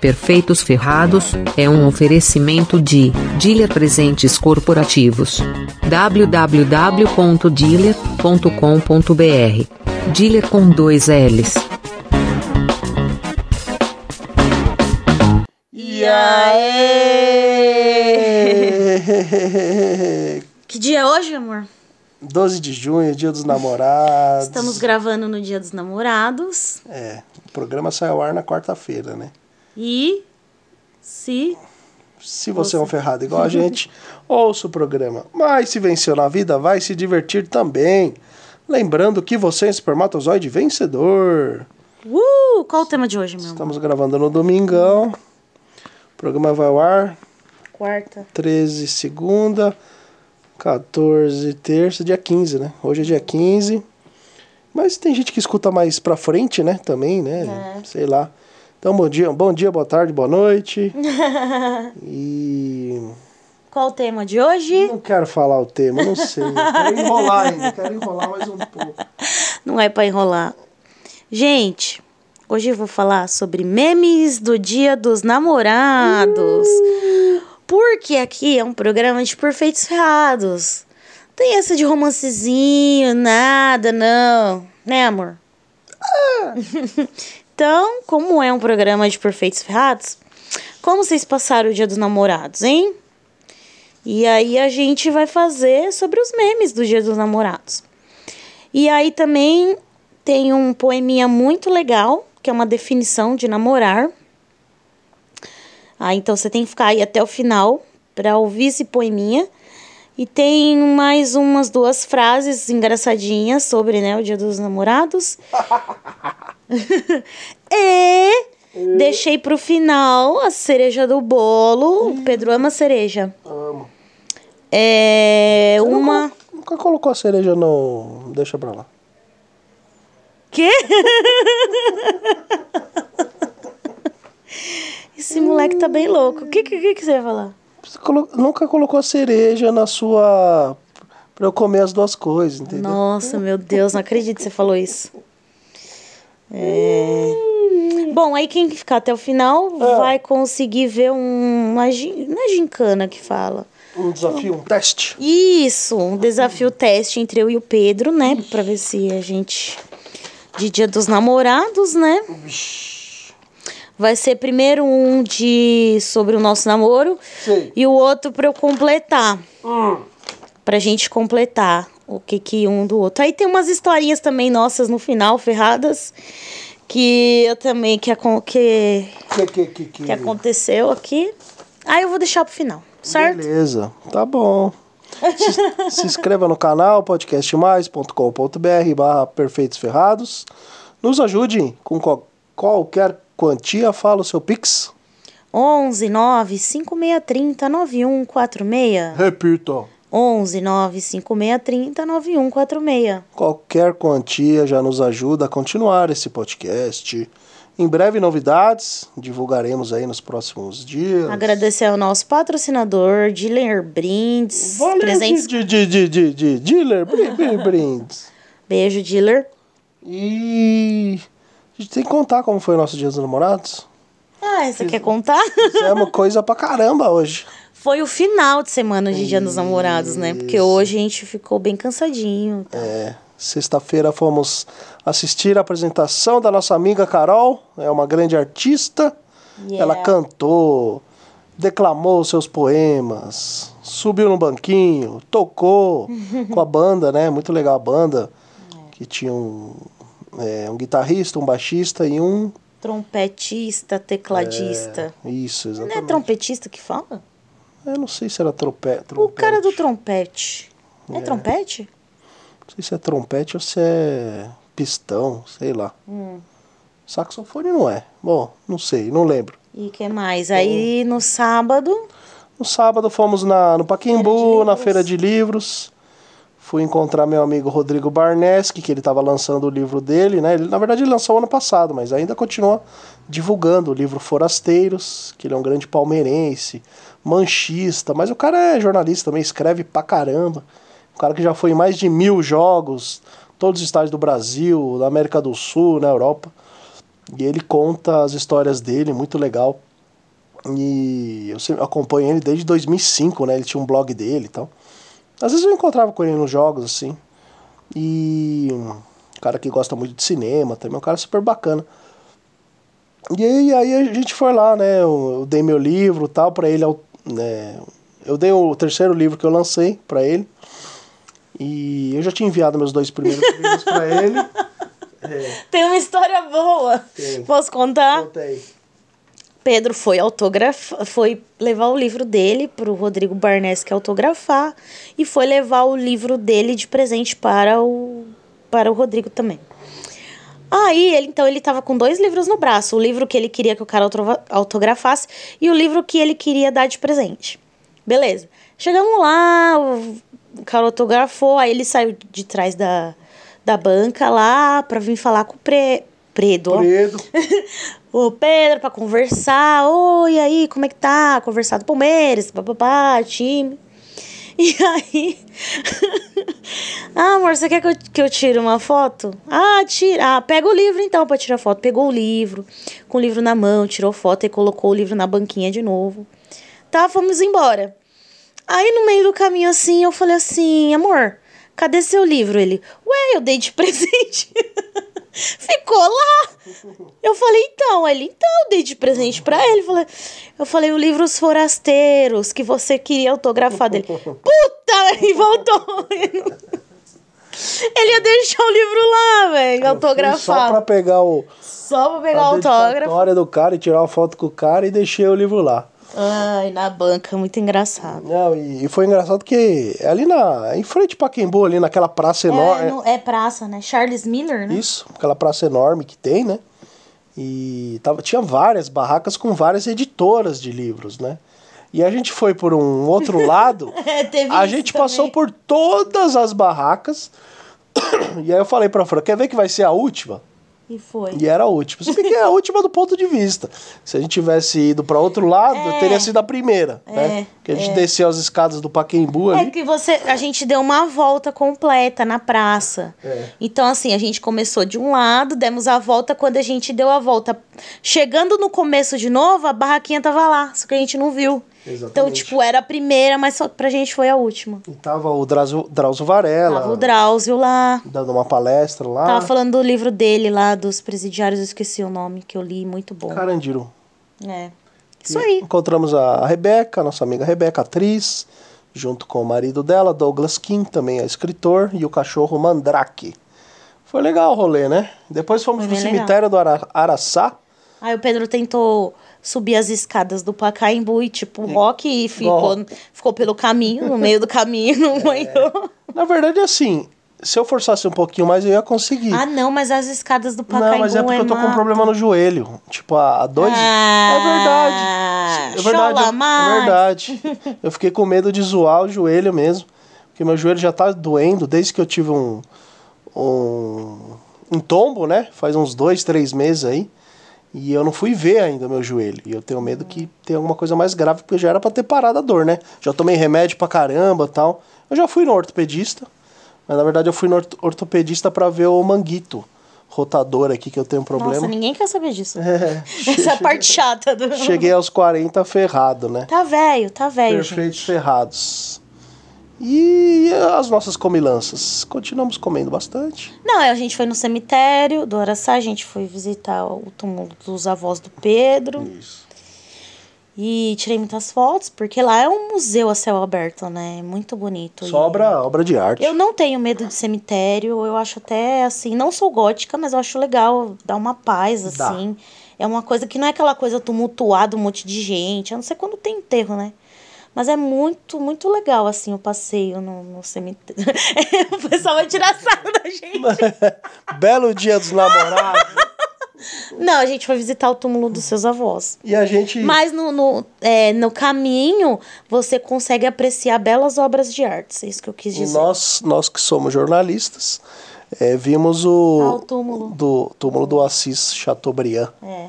Perfeitos Ferrados é um oferecimento de Dealer Presentes Corporativos. www.dealer.com.br Dealer com dois L's. E aí? Que dia é hoje, amor? 12 de junho, dia dos namorados. Estamos gravando no dia dos namorados. É, o programa sai ao ar na quarta-feira, né? E se Se você é um ferrado igual a gente, ouça o programa. Mas se venceu na vida, vai se divertir também. Lembrando que você é um espermatozoide vencedor. Uh, qual o tema de hoje, meu amor? Estamos gravando no domingão. O programa vai ao ar Quarta. 13 segunda, 14 terça, dia 15, né? Hoje é dia 15. Mas tem gente que escuta mais pra frente, né? Também, né? É. Sei lá. Então, bom dia, bom dia, boa tarde, boa noite. e Qual o tema de hoje? não quero falar o tema, não sei. Quero enrolar ainda, quero enrolar mais um pouco. Não é pra enrolar. Gente, hoje eu vou falar sobre memes do dia dos namorados. Porque aqui é um programa de perfeitos ferrados. Tem essa de romancezinho, nada, não. Né, amor? então, como é um programa de perfeitos ferrados, como vocês passaram o dia dos namorados, hein? E aí a gente vai fazer sobre os memes do dia dos namorados. E aí também tem um poeminha muito legal, que é uma definição de namorar. Ah, então você tem que ficar aí até o final para ouvir esse poeminha. E tem mais umas duas frases engraçadinhas sobre né, o dia dos namorados. e deixei pro final a cereja do bolo. O Pedro ama cereja. Amo. É uma. Nunca, nunca colocou a cereja no. Deixa pra lá. Quê? Esse moleque tá bem louco. O que, que, que, que você ia falar? Você colo- nunca colocou a cereja na sua. pra eu comer as duas coisas, entendeu? Nossa, meu Deus, não acredito que você falou isso. É... Bom, aí quem ficar até o final Ah. vai conseguir ver um, uma, gin- não é gincana que fala. Um desafio, um teste. Isso, um desafio teste entre eu e o Pedro, né? Pra ver se a gente. De dia dos namorados, né? Vai ser primeiro um de sobre o nosso namoro Sei. e o outro pra eu completar. Pra gente completar o que que um do outro. Aí tem umas historinhas também nossas no final, ferradas, que eu também que, que, Que, que, que, que... que aconteceu aqui. Aí eu vou deixar pro final, certo? Beleza, tá bom. Se, se inscreva no canal podcastmais.com.br barra perfeitos ferrados. Nos ajude com qual- qualquer quantia. Fala o seu Pix. 11 9 5630 9146. Repita. 11 9 5630 9146. Qualquer quantia já nos ajuda a continuar esse podcast. Em breve novidades, divulgaremos aí nos próximos dias. Agradecer ao nosso patrocinador, Dealer Brindes. Valeu, presentes. de, de, de, de, de brin- brindes. Beijo, Dealer. E a gente tem que contar como foi o nosso dia dos namorados. Ah, você quer contar? Fizemos coisa pra caramba hoje. Foi o final de semana de Dia dos Namorados, né? Porque hoje a gente ficou bem cansadinho. tá? É, Sexta-feira fomos assistir a apresentação da nossa amiga Carol, é uma grande artista. Yeah. Ela cantou, declamou seus poemas, subiu no banquinho, tocou com a banda, né? Muito legal a banda, que tinha um, é, um guitarrista, um baixista e um. Trompetista, tecladista. Isso, Não é exatamente. trompetista que fala? Eu não sei se era trope, O trompete. cara do trompete. É, trompete? Não sei se é trompete ou se é pistão, sei lá. Hum. Saxofone não é. Bom, não sei, não lembro. E que mais? Aí no sábado. No sábado fomos na, no Paquembu, na feira de livros. Fui encontrar meu amigo Rodrigo Barneski, que ele estava lançando o livro dele, né? Ele, na verdade, ele lançou ano passado, mas ainda continua divulgando o livro Forasteiros, que ele é um grande palmeirense, manchista, mas o cara é jornalista também, escreve pra caramba. Um cara que já foi em mais de mil jogos, todos os estádios do Brasil, da América do Sul, na Europa. E ele conta as histórias dele, muito legal. E eu acompanho ele desde 2005, né? Ele tinha um blog dele e tal. Às vezes eu encontrava com ele nos jogos, assim. E um cara que gosta muito de cinema também, um cara super bacana. E aí, aí a gente foi lá, né? Eu, eu dei meu livro tal para ele. Né, eu dei o terceiro livro que eu lancei para ele. E eu já tinha enviado meus dois primeiros livros para ele. É. Tem uma história boa. Tem. Posso contar? Contei. Pedro foi autografar, foi levar o livro dele para o Rodrigo Barnes que autografar e foi levar o livro dele de presente para o para o Rodrigo também. Aí, ele, então, ele tava com dois livros no braço. O livro que ele queria que o cara autografasse e o livro que ele queria dar de presente. Beleza. Chegamos lá, o cara autografou, aí ele saiu de trás da, da banca lá pra vir falar com o Pre, Predo. ó. Predo. o Pedro pra conversar. Oi, aí, como é que tá? Conversar do Palmeiras, papapá, time. E aí. ah, amor, você quer que eu, que eu tire uma foto? Ah, tira. Ah, pega o livro então pra tirar foto. Pegou o livro, com o livro na mão, tirou foto e colocou o livro na banquinha de novo. Tá, fomos embora. Aí no meio do caminho assim, eu falei assim, amor, cadê seu livro? Ele, ué, eu dei de presente. Ficou lá. Eu falei, então, ele, então, eu dei de presente pra ele. Eu falei, eu falei, o livro Os Forasteiros, que você queria autografar dele. Puta! E voltou. Ele ia deixar o livro lá, velho, Só pra autografado. pegar o, Só pra pegar a o autógrafo. dedicatória do cara e tirar uma foto com o cara e deixei o livro lá. Ai, na banca, muito engraçado. Não, e, foi engraçado que ali na. Em frente pra Pacaembu, ali naquela praça enorme. É, no- é praça, né? Charles Miller, né? Isso, aquela praça enorme que tem, né? E tava, tinha várias barracas com várias editoras de livros, né? E a gente foi por um outro lado. É, teve a gente passou também. por todas as barracas. E aí eu falei pra Fran, quer ver que vai ser a última? E foi. E era a última. Se bem que é a última do ponto de vista. Se a gente tivesse ido pra outro lado, É. teria sido a primeira, né? Que a gente desceu as escadas do Paquembu É ali. que você, a gente deu uma volta completa na praça. É. Então, assim, a gente começou de um lado, demos a volta. Quando a gente deu a volta, chegando no começo de novo, a barraquinha tava lá, só que a gente não viu. Então, Exatamente. tipo, era a primeira, mas só pra gente foi a última. E tava o Drauzio, Drauzio Varela Tava o Drauzio lá. dando uma palestra lá. Tava falando do livro dele lá, dos presidiários, eu esqueci o nome, que eu li, muito bom. Carandiru. É. Isso E aí. Encontramos a Rebeca, nossa amiga Rebeca, atriz, junto com o marido dela, Douglas Kim, também é escritor, e o cachorro Mandrake. Foi legal o rolê, né? Depois fomos Foi no legal. cemitério do Ara- Araçá. Aí o Pedro tentou subir as escadas do Pacaembu e, tipo, rock e ficou, ficou pelo caminho, no meio do caminho, não aguentou. Na verdade, assim, se eu forçasse um pouquinho mais, eu ia conseguir. Ah, não, mas as escadas do Pacaembu Não, mas é porque eu tô com um mato. problema no joelho. Tipo, há dois. Ah, é verdade. É verdade. chola É mais. verdade. Eu fiquei com medo de zoar o joelho mesmo. Porque meu joelho já tá doendo desde que eu tive um. Um, um tombo, né? Faz uns dois, três meses aí. E eu não fui ver ainda meu joelho. E eu tenho medo que tenha alguma coisa mais grave, porque já era pra ter parado a dor, né? Já tomei remédio pra caramba tal. Eu já fui no ortopedista. Mas na verdade eu fui no orto- ortopedista pra ver o manguito rotador aqui, que eu tenho um problema. Nossa, ninguém quer saber disso. É, Essa é a parte chata do. Cheguei aos 40 ferrado, né? Tá velho, tá velho, gente. Perfeitos ferrados. E as nossas comilanças? Continuamos comendo bastante. Não, a gente foi no cemitério do Araçá, a gente foi visitar o túmulo dos avós do Pedro. Isso. E tirei muitas fotos, porque lá é um museu a céu aberto, né? Muito bonito. Só E obra, obra de arte. Eu não tenho medo de cemitério, eu acho até assim, não sou gótica, mas eu acho legal, dá uma paz, Dá. assim. É uma coisa que não é aquela coisa tumultuada, um monte de gente, a não ser quando tem enterro, né? Mas é muito, muito legal, assim, o passeio no, no cemitério. o pessoal vai tirar sarro da gente. Belo dia dos namorados. Não, a gente foi visitar o túmulo dos seus avós. e a gente. Mas no, no, é, no caminho, você consegue apreciar belas obras de arte. É isso que eu quis dizer. nós, nós que somos jornalistas, é, vimos Ah, o, o túmulo. do túmulo do Assis Chateaubriand. É.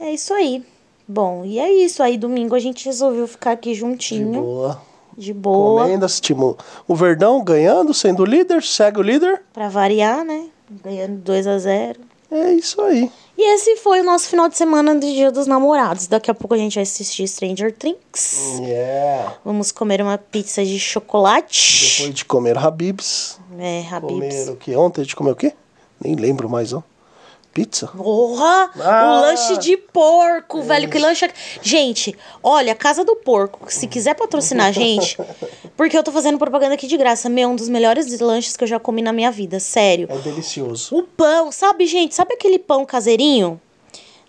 É isso aí. Bom, e é isso. Aí domingo a gente resolveu ficar aqui De juntinho. boa. De boa. Comendo, assistimos o Verdão ganhando, sendo líder, segue o líder. Pra variar, né? Ganhando 2 a 0 É isso aí. E esse foi o nosso final de semana do Dia dos Namorados. Daqui a pouco a gente vai assistir Stranger Things. Yeah. Vamos comer uma pizza de chocolate. Depois de comer Habibs. É, Habibs. Comer o que? Ontem a gente comeu o quê? Nem lembro mais, ó. Pizza? Porra! Ah! o lanche de porco, velho. Que lanche. é- Gente, olha, Casa do Porco, se quiser patrocinar a gente, porque eu tô fazendo propaganda aqui de graça. Meu, um dos melhores lanches que eu já comi na minha vida, sério. É delicioso. O pão, sabe, gente? Sabe aquele pão caseirinho?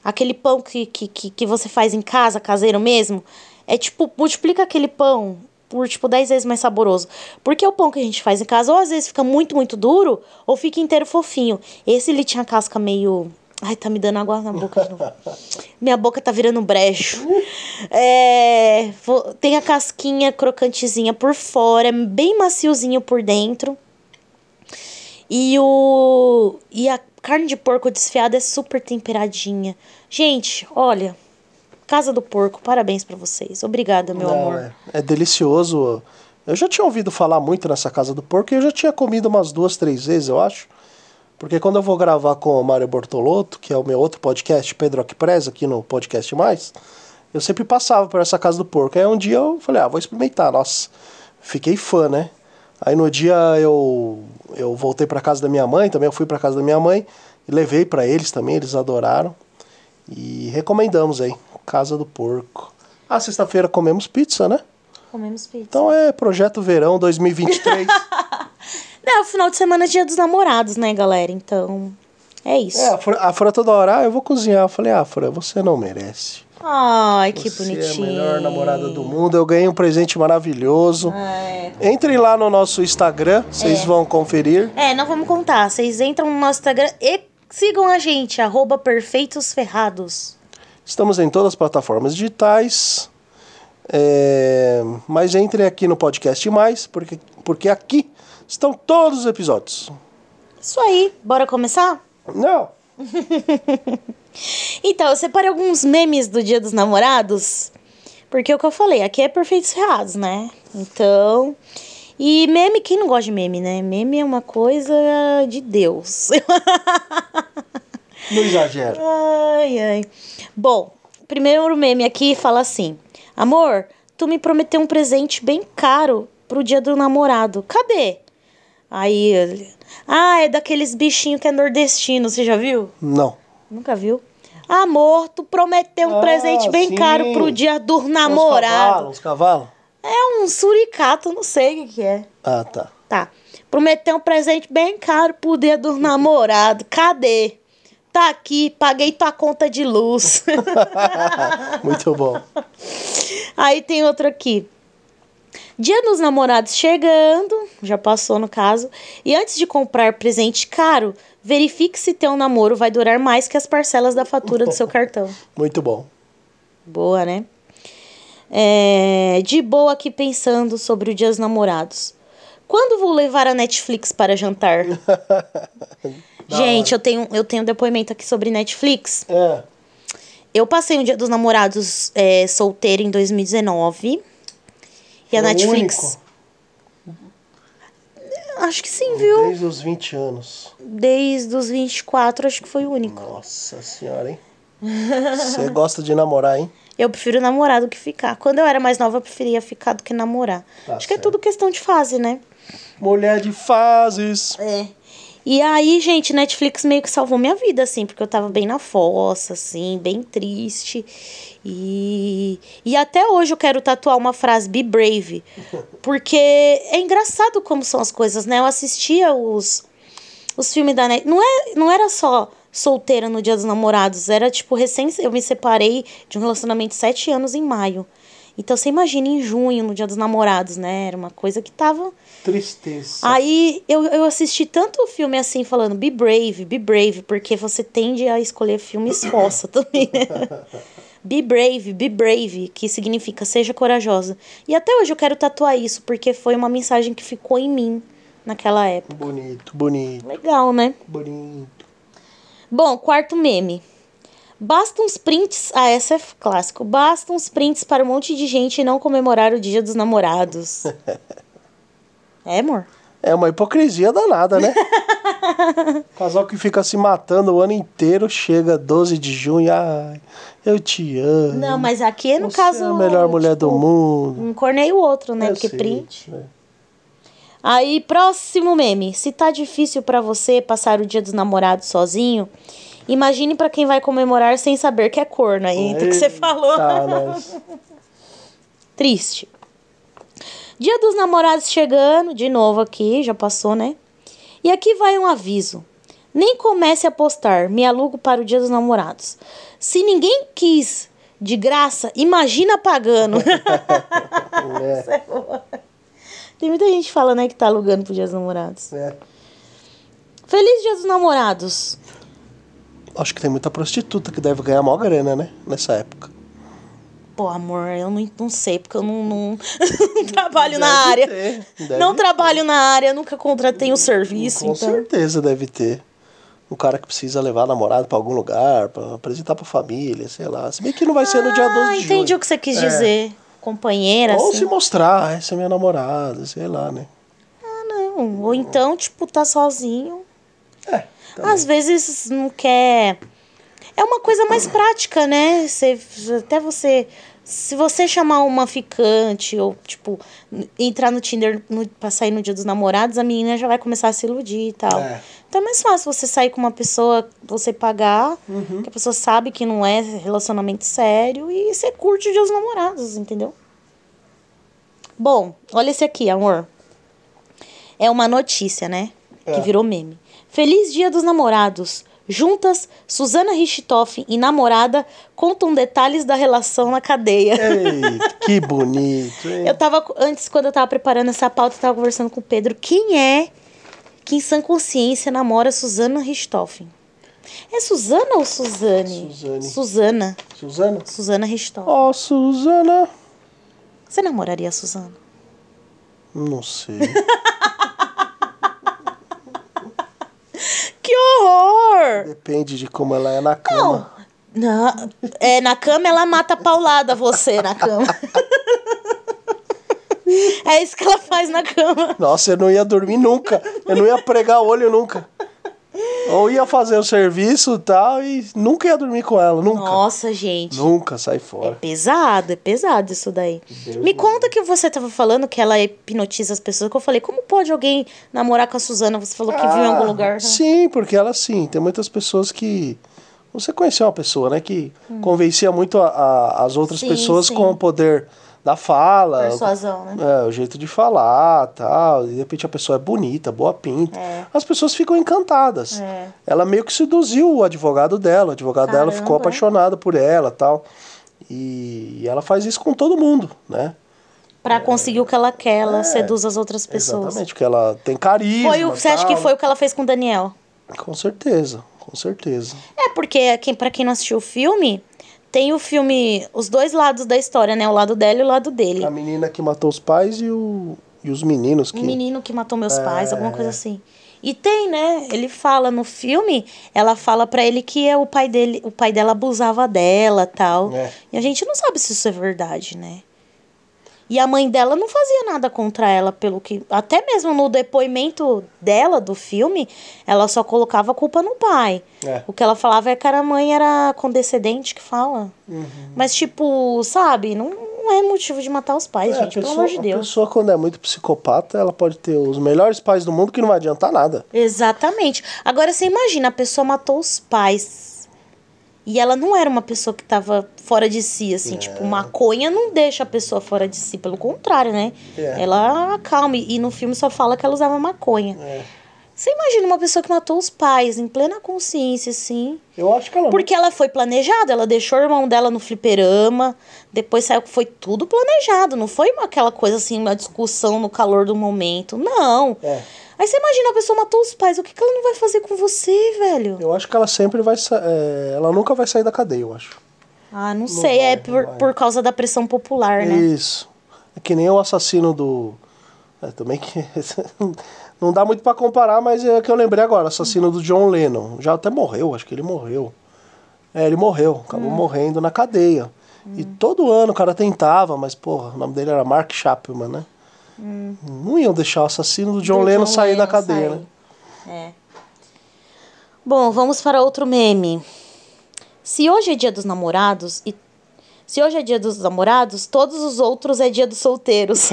Aquele pão que, que, que, que você faz em casa, caseiro mesmo? É tipo, multiplica aquele pão por, tipo, 10 vezes mais saboroso. Porque o pão que a gente faz em casa, ou às vezes fica muito, muito duro, ou fica inteiro fofinho. Esse ele tinha casca meio. Ai, tá me dando água na boca de novo. Minha boca tá virando um brejo. É, tem a casquinha crocantezinha por fora, bem maciozinho por dentro. E o e a carne de porco desfiada é super temperadinha. Gente, olha, Casa do Porco, parabéns pra vocês. Obrigada, meu Não, amor. É, é delicioso. Eu já tinha ouvido falar muito nessa casa do porco e eu já tinha comido umas duas, três vezes, eu acho. Porque quando eu vou gravar com o Mário Bortolotto, que é o meu outro podcast, Pedro Aquipres, aqui no Podcast Mais, eu sempre passava por essa casa do porco. Aí um dia eu falei, ah, vou experimentar. Nossa, fiquei fã, né? Aí no dia eu, eu voltei pra casa da minha mãe, também eu fui pra casa da minha mãe e levei pra eles também, eles adoraram. E recomendamos aí, Casa do Porco. Ah, sexta-feira comemos pizza, né? Comemos pizza. Então é Projeto Verão 2023. É o final de semana é dia dos namorados, né, galera? Então, é isso. é, a Fran, a Fran toda hora, ah, eu vou cozinhar. Eu falei, ah, Fran, você não merece. Ai, que você bonitinho. é a melhor namorada do mundo. Eu ganhei um presente maravilhoso. É. Entrem lá no nosso Instagram, vocês vão conferir. É, não vamos contar. Vocês entram no nosso Instagram e sigam a gente, arroba Perfeitos Ferrados. Estamos em todas as plataformas digitais. É, mas entrem aqui no Podcast Mais, porque, porque aqui estão todos os episódios. Isso aí, bora começar? Não. Então, eu separei alguns memes do Dia dos Namorados. Porque é o que eu falei, aqui é Perfeitos Ferrados, né? Então. E meme, quem não gosta de meme, né? Meme é uma coisa de Deus. Não exagero. ai, ai. Bom, primeiro meme aqui fala assim: Amor, tu me prometeu um presente bem caro pro dia do namorado. Cadê? Aí ele. Ah, é daqueles bichinhos que é nordestino, você já viu? Não. Nunca viu? Amor, tu prometeu um Ah, presente bem sim. caro pro dia do Uns namorado. cavalos, uns cavalos? É um suricato, não sei o que, que é. Ah, tá. Tá. Prometeu um presente bem caro pro dia do namorado. Cadê? Tá aqui, paguei tua conta de luz. Muito bom. Aí tem outro aqui. Dia dos namorados chegando, já passou no caso. E antes de comprar presente caro, verifique se teu namoro vai durar mais que as parcelas da fatura do seu cartão. Muito bom. Boa, né? É, de boa aqui pensando sobre o Dia dos Namorados. Quando vou levar a Netflix para jantar? Gente, eu tenho, eu tenho um depoimento aqui sobre Netflix. É. Eu passei o Dia dos Namorados é, solteiro em 2019. E a Foi o Netflix. único? Acho que sim, viu? Desde os 20 anos. Desde os 24, acho que foi o único. Nossa senhora, hein? Você gosta de namorar, hein? Eu prefiro namorar do que ficar. Quando eu era mais nova, eu preferia ficar do que namorar. Tá acho que é certo. tudo questão de fase, né? Mulher de fases. É. E aí, gente, Netflix meio que salvou minha vida, assim, porque eu tava bem na fossa, assim, bem triste. E, e até hoje eu quero tatuar uma frase Be Brave. Porque é engraçado como são as coisas, né? Eu assistia os, os filmes da Net. Não, é, não era só solteira no Dia dos Namorados, era tipo recém. Eu me separei de um relacionamento de sete anos em maio. Então você imagina em junho, no Dia dos Namorados, né? Era uma coisa que tava. Tristeza. Aí eu, eu assisti tanto filme assim, falando be brave, be brave, porque você tende a escolher filmes fossa também, né? Be brave, be brave, que significa seja corajosa. E até hoje eu quero tatuar isso, porque foi uma mensagem que ficou em mim naquela época. Bonito, bonito, Legal, né? bonito. Bom, quarto meme. Basta uns prints. Ah, essa é clássico. Basta uns prints para um monte de gente não comemorar o dia dos namorados. é, amor? É uma hipocrisia danada, né? Casal que fica se matando o ano inteiro, chega 12 de junho, ai, eu te amo. Não, mas aqui no Você caso. é a melhor mulher do tipo, mundo. Um corneio o outro, né? Eu Porque sei, print. é. Aí, próximo meme. Se tá difícil pra você passar o dia dos namorados sozinho, imagine pra quem vai comemorar sem saber que é corno. Aí, do que você falou. Tá, mas... Triste. Dia dos namorados chegando, de novo aqui, já passou, né? E aqui vai um aviso. Nem comece a postar, me alugo para o dia dos namorados. Se ninguém quis de graça, imagina pagando. É, Tem muita gente que fala, né, que tá alugando pro dia dos namorados. é. Feliz dia dos namorados. Acho que tem muita prostituta que deve ganhar mó grana, né? Nessa época. Pô, amor, eu não, não sei, porque eu não, não, não trabalho na Deve área. ter, deve não ter. trabalho na área, nunca contratei o serviço, Com então. certeza deve ter. Um cara que precisa levar a namorada pra algum lugar, pra apresentar pra família, sei lá. Se bem que não vai ser no dia 12 Ah, de entendi junho. o que você quis É. dizer. Companheira, Ou assim. se mostrar, "Ah, essa é minha namorada, sei lá, né? Ah, não. Ou então, tipo, tá sozinho. É. também. Às vezes não quer. É uma coisa mais prática, né? Você, até você. Se você chamar uma ficante ou, tipo, entrar no Tinder no, pra sair no dia dos namorados, a menina já vai começar a se iludir e tal. É. Então é mais fácil você sair com uma pessoa, você pagar, Uhum. que a pessoa sabe que não é relacionamento sério e você curte o dia dos namorados, entendeu? Bom, olha esse aqui, amor. É uma notícia, né? Que É. virou meme. Feliz Dia dos Namorados. Juntas, Suzana Richthofen e namorada contam detalhes da relação na cadeia. Eita, que bonito, hein? Eu tava, antes, quando eu tava preparando essa pauta, eu tava conversando com o Pedro. Quem é que em sã consciência namora Suzana Richthofen? É Suzana ou Suzane? Suzane. Suzana. Suzana? Suzana Richthofen. Ó, Suzana. Você namoraria a Suzana? Não sei. Que horror! Depende de como ela é na cama. Na, é, na cama ela mata a paulada você na cama. É isso que ela faz na cama. Nossa, eu não ia dormir nunca. Eu não ia pregar o olho nunca. Ou ia fazer o serviço e tal e nunca ia dormir com ela, nunca. Nossa, gente. Nunca, sai É fora. pesado, é pesado isso daí. Deus Me me conta que você tava falando que ela hipnotiza as pessoas. Que eu falei, como pode alguém namorar com a Suzana? Você falou que viu em algum Ah, lugar. né? Sim, porque ela sim, tem muitas pessoas que. Você conheceu uma pessoa, né, que convencia muito a- a- as outras Hum. Sim, pessoas sim. com o poder da fala. Persuasão, né? É, o jeito de falar, tal. E de repente a pessoa é bonita, boa pinta. É. As pessoas ficam encantadas. É. Ela meio que seduziu o advogado dela. O advogado dela Caramba. ficou apaixonado por ela, tal. E, e ela faz isso com todo mundo, né? Pra conseguir o que ela quer, ela É, seduz as outras pessoas. Exatamente, porque ela tem carisma. Foi o, você acha que foi o que ela fez com o Daniel? Com certeza, com certeza. É, porque quem, pra quem não assistiu o filme, tem o filme, os dois lados da história, né? O lado dela e o lado dele. A menina que matou os pais e, o, e os meninos O que. menino que matou meus pais, É. alguma coisa assim. E tem, né? Ele fala no filme, ela fala pra ele que é o pai dele, o pai dela abusava dela, tal. É. E a gente não sabe se isso é verdade, né? E a mãe dela não fazia nada contra ela, pelo que. Até mesmo no depoimento dela do filme, ela só colocava a culpa no pai. É. O que ela falava é que a mãe era condescendente, que fala. Uhum. Mas, tipo, sabe, não, não é motivo de matar os pais, É, a gente, pelo pessoa- amor de A Deus. pessoa, quando é muito psicopata, ela pode ter os melhores pais do mundo que não vai adiantar nada. Exatamente. Agora você imagina, a pessoa matou os pais. E ela não era uma pessoa que tava fora de si, assim, É. tipo, maconha não deixa a pessoa fora de si, pelo contrário, né? É. Ela acalma. E no filme só fala que ela usava maconha. É. Você imagina uma pessoa que matou os pais em plena consciência, assim. Eu acho que ela Porque ela foi planejada, ela deixou o irmão dela no fliperama, depois saiu que foi tudo planejado, não foi uma- aquela coisa assim, uma discussão no calor do momento. Não. É. Aí você imagina a pessoa matou os pais, o que, que ela não vai fazer com você, velho? Eu acho que ela sempre vai. é, ela nunca vai sair da cadeia, eu acho. Ah, não, sei, vai, é não por, por causa da pressão popular, né? Isso. É que nem o assassino do. É, também que. Não dá muito pra comparar, mas é que eu lembrei agora. Assassino do John Lennon. Já até morreu, acho que ele morreu. É, ele morreu. Acabou Hum. morrendo na cadeia. E todo ano o cara tentava, mas, porra, o nome dele era Mark Chapman, né? Não iam deixar o assassino do John Hum. Do Lennon John sair da Lennon cadeia, sair. né? É. Bom, vamos para outro meme. Se hoje é dia dos namorados e se hoje é dia dos namorados, todos os outros é dia dos solteiros.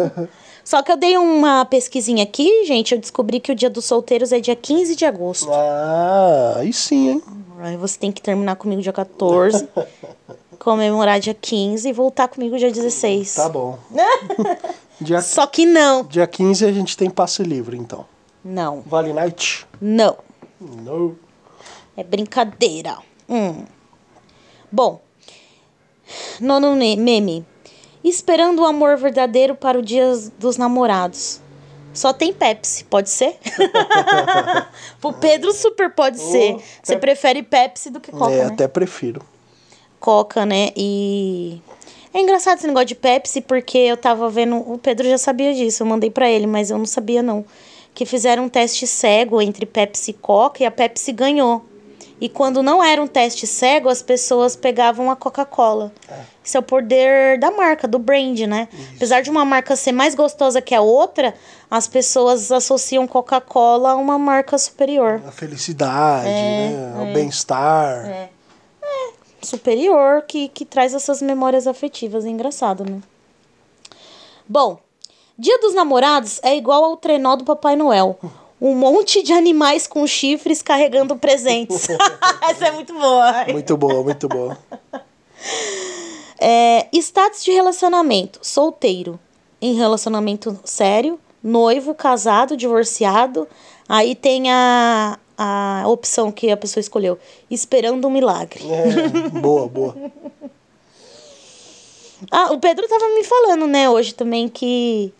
Só que eu dei uma pesquisinha aqui, gente, eu descobri que o dia dos solteiros é dia 15 de agosto. Ah, aí sim, hein? Aí você tem que terminar comigo dia 14, comemorar dia 15 e voltar comigo dia 16. Tá bom. dia, Só que não. dia 15 a gente tem passe livre, então. Não. Vale Night? Não. Não. É brincadeira. Hum. Bom, nono meme. Esperando o amor verdadeiro para o dia dos namorados. Só tem Pepsi, pode ser? Pro Pedro super pode ser. Você prefere Pepsi do que Coca, é, né? até prefiro. Coca, né? E é engraçado esse negócio de Pepsi porque eu tava vendo, o Pedro já sabia disso, eu mandei pra ele, mas eu não sabia não. Que fizeram um teste cego entre Pepsi e Coca e a Pepsi ganhou. E quando não era um teste cego, as pessoas pegavam a Coca-Cola. Isso é o poder da marca, do brand, né? Apesar de uma marca ser mais gostosa que a outra, as pessoas associam Coca-Cola a uma marca superior. A felicidade, É, né? O bem-estar. Superior que, que traz essas memórias afetivas. É engraçado, né? Bom, Dia dos Namorados é igual ao trenó do Papai Noel. Um monte de animais com chifres carregando presentes. Essa é muito boa. Muito boa, muito boa. É, status de relacionamento: solteiro. Em relacionamento sério, noivo, casado, divorciado. Aí tem a, a opção que a pessoa escolheu: esperando um milagre. É, boa, boa. Ah, o Pedro tava me falando, né, hoje também que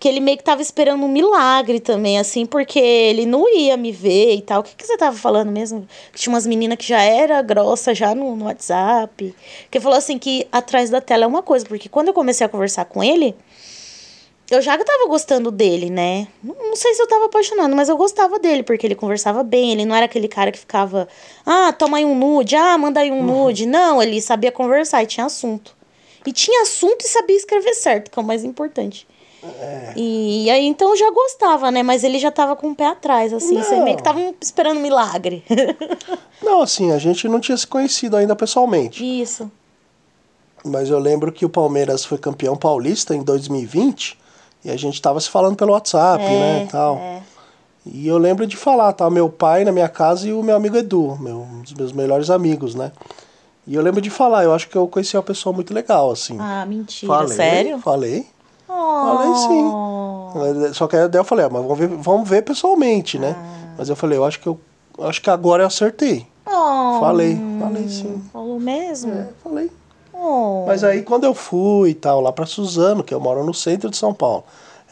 que ele meio que tava esperando um milagre também, assim, porque ele não ia me ver e tal. O que, que você tava falando mesmo? Que tinha umas meninas que já era grossa já no, no WhatsApp. Que falou assim que atrás da tela é uma coisa, porque quando eu comecei a conversar com ele, eu já tava gostando dele, né? Não, sei se eu tava apaixonando, mas eu gostava dele, porque ele conversava bem, ele não era aquele cara que ficava, ah, toma aí um nude, ah, manda aí um nude. Não, ele sabia conversar e tinha assunto. E tinha assunto e sabia escrever certo, que é o mais importante. E aí então eu já gostava, né? Mas ele já tava com o pé atrás, assim. Você Não. meio que tava esperando um milagre. Não, assim, a gente não tinha se conhecido ainda pessoalmente. Isso. Mas eu lembro que o Palmeiras foi campeão paulista em 2020 e a gente tava se falando pelo WhatsApp, né, tal. é. E eu lembro de falar, tá, meu pai na minha casa e o meu amigo Edu, meu, um dos meus melhores amigos, né? E eu lembro de falar, eu acho que eu conheci uma pessoa muito legal, assim. Ah, mentira. falei, Sério? Falei. Falei sim. Só que aí daí eu falei, ah, mas vamos ver, vamos ver pessoalmente, né? Ah. Mas eu falei, eu acho que eu acho que agora eu acertei. Oh, Falei, falei sim. Falou mesmo? É, falei. Oh. Mas aí quando eu fui e tal, lá pra Suzano, que eu moro no centro de São Paulo.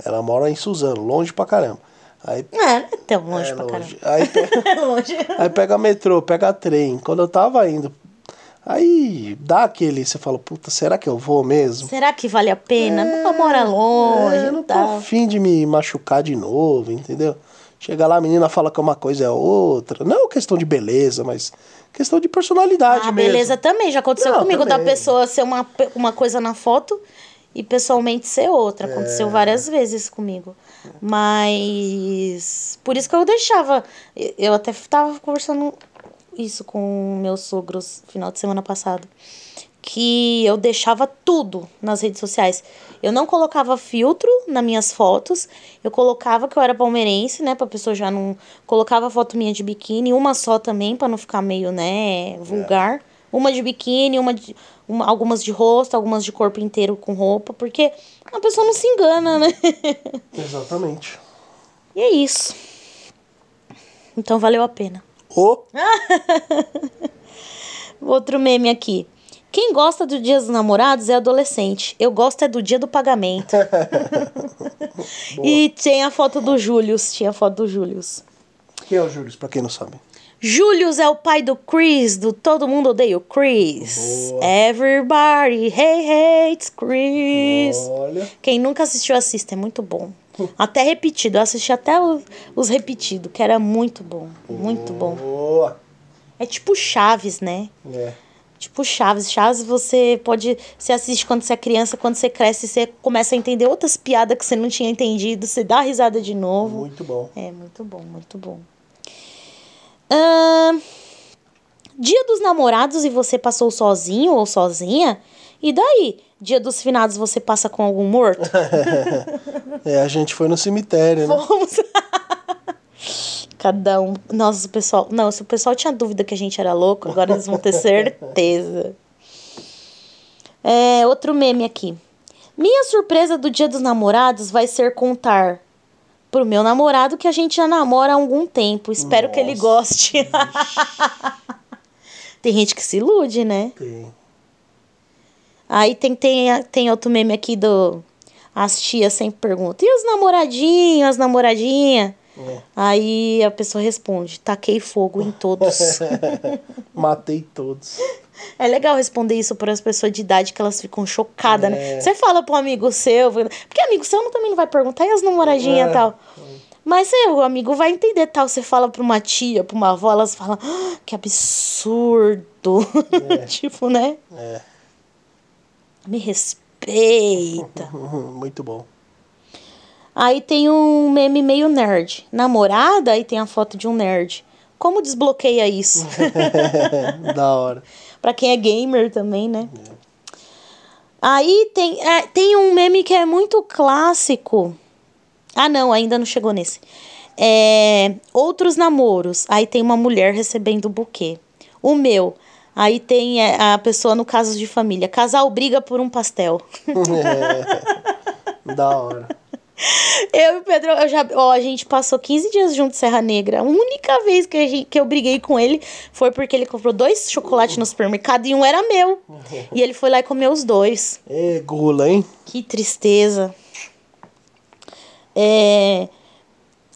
Ela mora em Suzano, longe pra caramba. Aí, É, não é tão longe é, pra longe. caramba. Aí, pe- É longe. aí pega metrô, pega trem. Quando eu tava indo, aí dá aquele, você fala, puta, será que eu vou mesmo? Será que vale a pena? Não mora longe É, eu não tô tal. afim de me machucar de novo, entendeu? Chega lá, a menina fala que uma coisa é outra. Não questão de beleza, mas questão de personalidade Ah, mesmo. beleza também. Já aconteceu Não, comigo da também. pessoa ser uma, uma coisa na foto e pessoalmente ser outra. É. Aconteceu várias vezes comigo. Mas por isso que eu deixava. Eu- até tava conversando isso com meus sogros final de semana passado. Que eu deixava tudo nas redes sociais. Eu não colocava filtro nas minhas fotos. Eu colocava que eu era palmeirense, né? Pra pessoa já não. Colocava foto minha de biquíni, uma só também, pra não ficar meio, né, vulgar. Uma de biquíni, uma de. uma- algumas de rosto, algumas de corpo inteiro com roupa, porque a pessoa não se engana, né? Exatamente. e é isso. Então valeu a pena. Ô, Outro meme aqui. Quem gosta do Dia dos Namorados é adolescente. Eu gosto é do dia do pagamento. e tem a foto do Július. Tinha a foto do Július. quem é o Júlio, pra quem não sabe? Július é o pai do Chris, do Todo Mundo Odeia o Chris. Boa. Everybody hey, hates Chris. Olha. Quem nunca assistiu, assista. É muito bom. Até repetido. Eu assisti até os, os repetidos, que era muito bom. Muito bom. Boa. É tipo Chaves, né? É. Tipo Chaves. Chaves você pode. Você assiste quando você é criança, quando você cresce, você começa a entender outras piadas que você não tinha entendido, você dá risada de novo. Muito bom. É muito bom, muito bom. Ahn, dia dos namorados e você passou sozinho ou sozinha? E daí? Dia dos finados você passa com algum morto? É, a gente foi no cemitério, né? Vamos. Cada um. Nossa, o pessoal. Não, se o pessoal tinha dúvida que a gente era louco, agora eles vão ter certeza. É, outro meme aqui. Minha surpresa do dia dos namorados vai ser contar pro meu namorado que a gente já namora há algum tempo. Espero que ele Nossa. goste. tem gente que se ilude, né? Tem. Aí tem, tem, tem outro meme aqui do. As tias sempre perguntam: e os namoradinhos, as namoradinhas? É. Aí a pessoa responde: taquei fogo em todos. Matei todos. é legal responder isso para as pessoas de idade que elas ficam chocadas, né? É. Você fala pro amigo seu, porque amigo seu também não vai perguntar, e as namoradinhas e É. tal. Mas você, o amigo vai entender tal. Você fala pra uma tia, pra uma avó, elas falam: "Ah, que absurdo. tipo, né? É. Me respeita. Muito bom. Aí tem um meme meio nerd. Namorada, aí tem a foto de um nerd. Como desbloqueia isso? da hora. pra quem é gamer também, né? Aí tem, é, tem um meme que é muito clássico. Ah, não, ainda não chegou nesse. É, outros namoros. Aí tem uma mulher recebendo o buquê. O meu. Aí tem é, a pessoa no caso de família. Casal briga por um pastel. Da hora. Eu e o Pedro, eu já, ó, a gente passou 15 dias junto em Serra Negra. A única vez que, a gente, que eu briguei com ele foi porque ele comprou dois chocolates no supermercado e um era meu. E ele foi lá e comeu os dois. É, gula, hein? Que tristeza. É,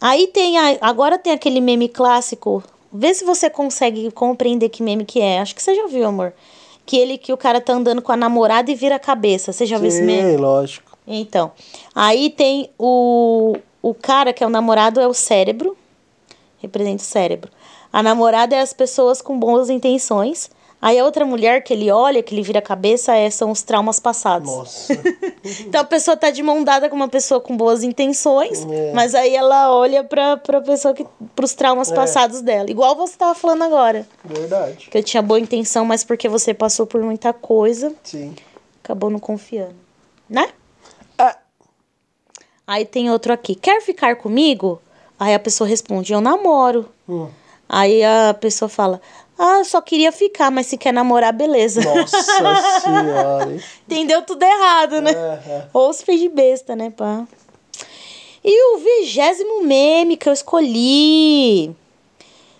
Aí tem. a- Agora tem aquele meme clássico. Vê se você consegue compreender que meme que é. Acho que você já viu, amor. Que ele que o cara tá andando com a namorada e vira a cabeça. Você já viu esse meme? Sim, lógico. Então, aí tem o, o cara que é o namorado, é o cérebro, representa o cérebro. A namorada é as pessoas com boas intenções. Aí a outra mulher que ele olha, que ele vira a cabeça, é, são os traumas passados. Nossa. Então a pessoa tá de mão dada com uma pessoa com boas intenções, É. mas aí ela olha pra, pra pessoa que. pros traumas É. passados dela. Igual você tava falando agora. Verdade. Que eu tinha boa intenção, mas porque você passou por muita coisa, Sim. acabou não confiando. Né? Aí tem outro aqui. Quer ficar comigo? Aí a pessoa responde: Eu namoro. hum. Aí a pessoa fala: Ah, só queria ficar, mas se quer namorar, beleza. Nossa senhora, hein? Entendeu tudo errado, né? É. Ou se fez de besta, né, pá? E o vigésimo meme que eu escolhi.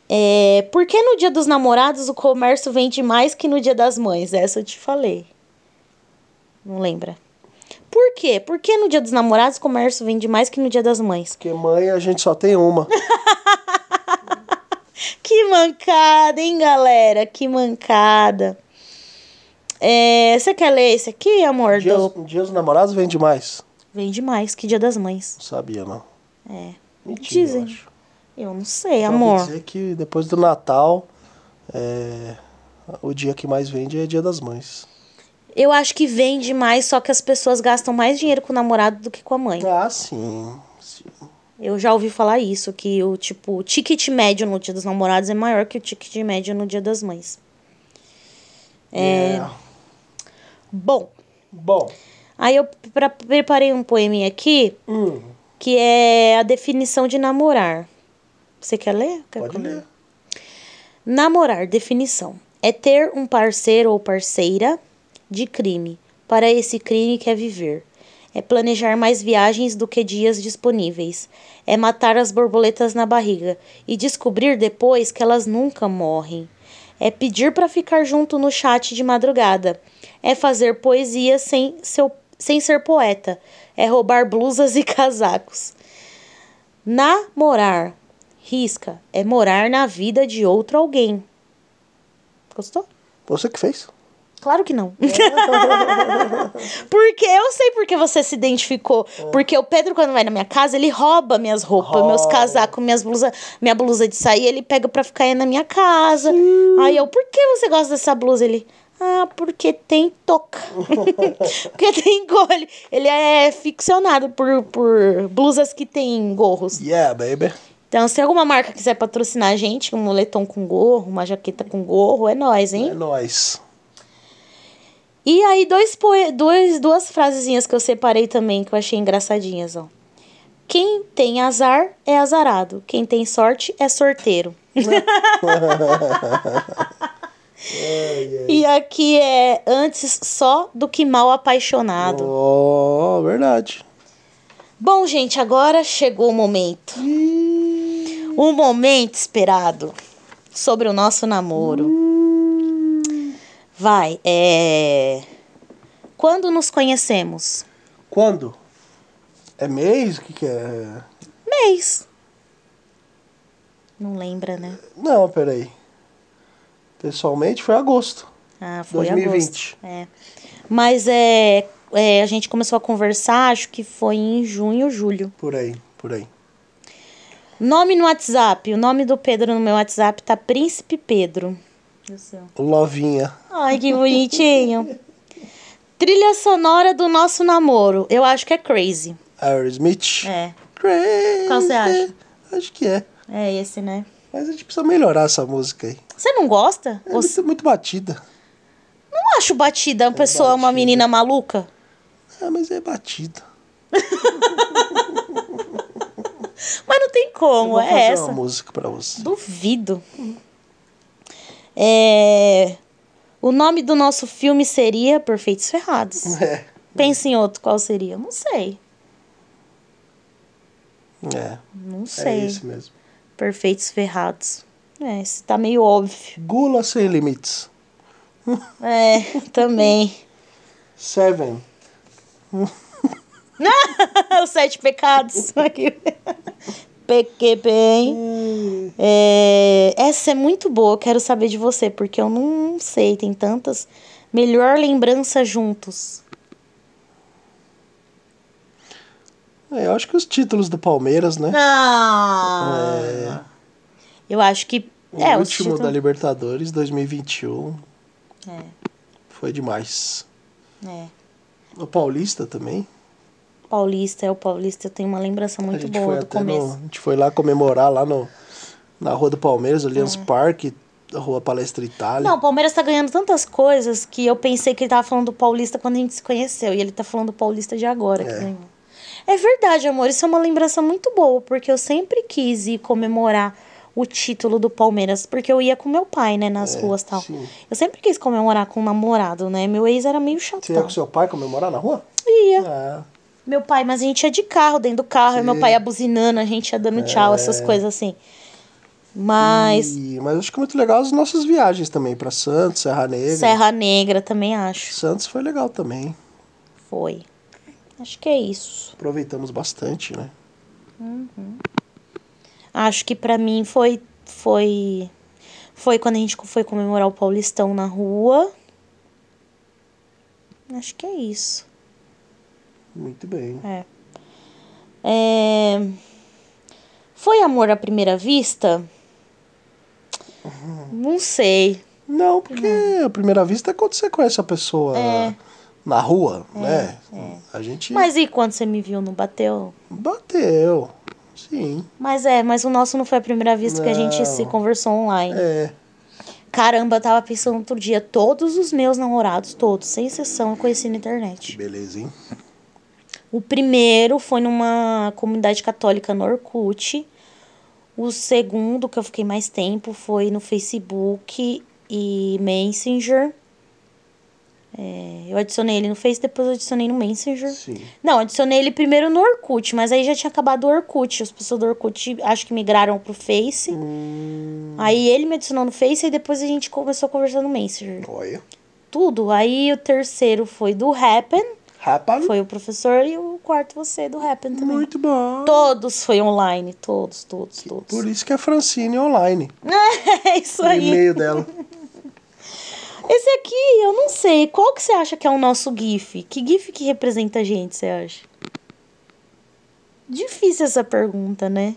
É, por que no dia dos namorados o comércio vende mais que no dia das mães? Essa eu te falei. Não lembra? Por quê? Por que no dia dos namorados o comércio vende mais que no dia das mães? Porque mãe a gente só tem uma. Que mancada, hein, galera? Que mancada. É, você quer ler esse aqui, amor? Dias, Do... dias dos namorados vende mais. Vende mais que dia das mães. Não sabia, não. É. Mentira, Dizem. eu acho. Eu não sei, amor. dizer que depois do Natal, é, o dia que mais vende é dia das mães. Eu acho que vende mais, só que as pessoas gastam mais dinheiro com o namorado do que com a mãe. Ah, sim. sim. Eu já ouvi falar isso, que o tipo, o ticket médio no dia dos namorados é maior que o ticket médio no dia das mães. É. Bom, Bom. aí eu pra- preparei um poeminha aqui, Hum, que é a definição de namorar. Você quer ler? Quer pode leia? ler. Namorar, definição. É ter um parceiro ou parceira de crime. Para esse crime quer viver. É planejar mais viagens do que dias disponíveis. É matar as borboletas na barriga e descobrir depois que elas nunca morrem. É pedir para ficar junto no chat de madrugada. É fazer poesia sem, seu, sem ser poeta. É roubar blusas e casacos. Namorar, risca, é morar na vida de outro alguém. Gostou? Você que fez? Claro que não. porque eu sei porque você se identificou. Porque o Pedro, quando vai na minha casa, ele rouba minhas roupas, meus casacos, minhas blusas, minha blusa de sair, ele pega pra ficar aí na minha casa. Aí eu, por que você gosta dessa blusa? Ele, ah, porque tem toca. porque tem cor. Ele, é ficcionado por, por blusas que tem gorros. Yeah, baby. Então, se alguma marca quiser patrocinar a gente, um moletom com gorro, uma jaqueta com gorro, é nóis, hein? É nóis. E aí, dois, poe... dois, duas frasezinhas que eu separei também, que eu achei engraçadinhas, ó. Quem tem azar é azarado. Quem tem sorte é sorteiro. E aqui é antes só do que mal apaixonado. Oh, verdade. Bom, gente, agora chegou o momento. O momento esperado sobre o nosso namoro. Vai, é. Quando nos conhecemos? Quando? É mês? O que, que é? Mês. Não lembra, né? Não, peraí. Pessoalmente foi agosto. Ah, foi 2020. agosto. É. Mas é, é, a gente começou a conversar, acho que foi em junho, julho. Por aí, por aí. Nome no WhatsApp. O nome do Pedro no meu WhatsApp tá Príncipe Pedro. Lovinha. Ai, que bonitinho. Trilha sonora do nosso namoro. Eu acho que é Crazy. Aerosmith. É. Crazy. Qual você acha? Acho que é. É esse, né? Mas a gente precisa melhorar essa música aí. Você não gosta? É Ou- muito, muito batida. Não acho batida uma pessoa, uma batida. menina maluca. É, mas é batida. Mas não tem Eu como, vou é fazer essa. uma música pra você. Duvido. É... O nome do nosso filme seria Perfeitos Ferrados. É. Pensa em outro, qual seria? Não sei. É, Não é sei. esse mesmo. Perfeitos Ferrados. É, esse tá meio óbvio. Gula sem limites. É, também. Seven. Os Sete Pecados. PQP, hein? É, essa é muito boa, quero saber de você, porque eu não sei, tem tantas. Melhor lembrança juntos. É, eu acho que os títulos do Palmeiras, né? Não! Eu acho que. O é, os último títulos- da Libertadores 2021 É, foi demais. é. O Paulista também. Paulista, é o Paulista, eu tenho uma lembrança muito boa do começo. no, a gente foi lá comemorar lá no na Rua do Palmeiras, É. Allianz Parque, da Rua Palestra Itália. Não, o Palmeiras tá ganhando tantas coisas que eu pensei que ele tava falando do Paulista quando a gente se conheceu. E ele tá falando do Paulista de agora É. É verdade, amor. Isso é uma lembrança muito boa, porque eu sempre quis ir comemorar o título do Palmeiras, porque eu ia com meu pai, né, nas ruas e tal. É, sim. Eu sempre quis comemorar com um namorado, né? Meu ex era meio Você ia com seu pai comemorar na rua? Ia. Ah, Meu pai, mas a gente ia de carro, dentro do carro, e meu pai ia buzinando, a gente ia dando tchau, essas coisas assim. Mas e- mas acho que é muito legal as nossas viagens também pra Santos, Serra Negra. Serra Negra também acho. Santos foi legal também. Foi. Acho que é isso. Aproveitamos bastante, né? Acho que pra mim foi foi foi quando a gente foi comemorar o Paulistão na rua. Acho que é isso. Muito bem. É. É, Foi amor à primeira vista? Não sei. Não, porque a primeira vista é quando você conhece a pessoa É. na rua, né? A gente Mas e quando você me viu, não bateu? bateu. Sim. Mas é, mas o nosso não foi a primeira vista que a gente Não. se conversou online. É. Caramba, eu tava pensando outro dia, todos os meus namorados, todos, sem exceção, eu conheci na Que internet. beleza, hein? O primeiro foi numa comunidade católica no Orkut. O segundo, que eu fiquei mais tempo, foi no Facebook e Messenger. É, eu adicionei ele no Face, depois eu adicionei no Messenger. Sim. Não, adicionei ele primeiro no Orkut, mas aí já tinha acabado o Orkut. As pessoas do Orkut acho que migraram pro Face. Hum, Aí ele me adicionou no Face e depois a gente começou a conversar no Messenger. olha. Tudo. Aí o terceiro foi do Happen, Rapaz, foi o professor, e o quarto você do Happen também. muito bom. Todos foi online, todos, todos, todos. Por isso que é Francine online. É isso O aí. e-mail dela. Esse aqui, eu não sei. Qual que você acha que é o nosso GIF? Que GIF que representa a gente, você acha? Difícil essa pergunta, né?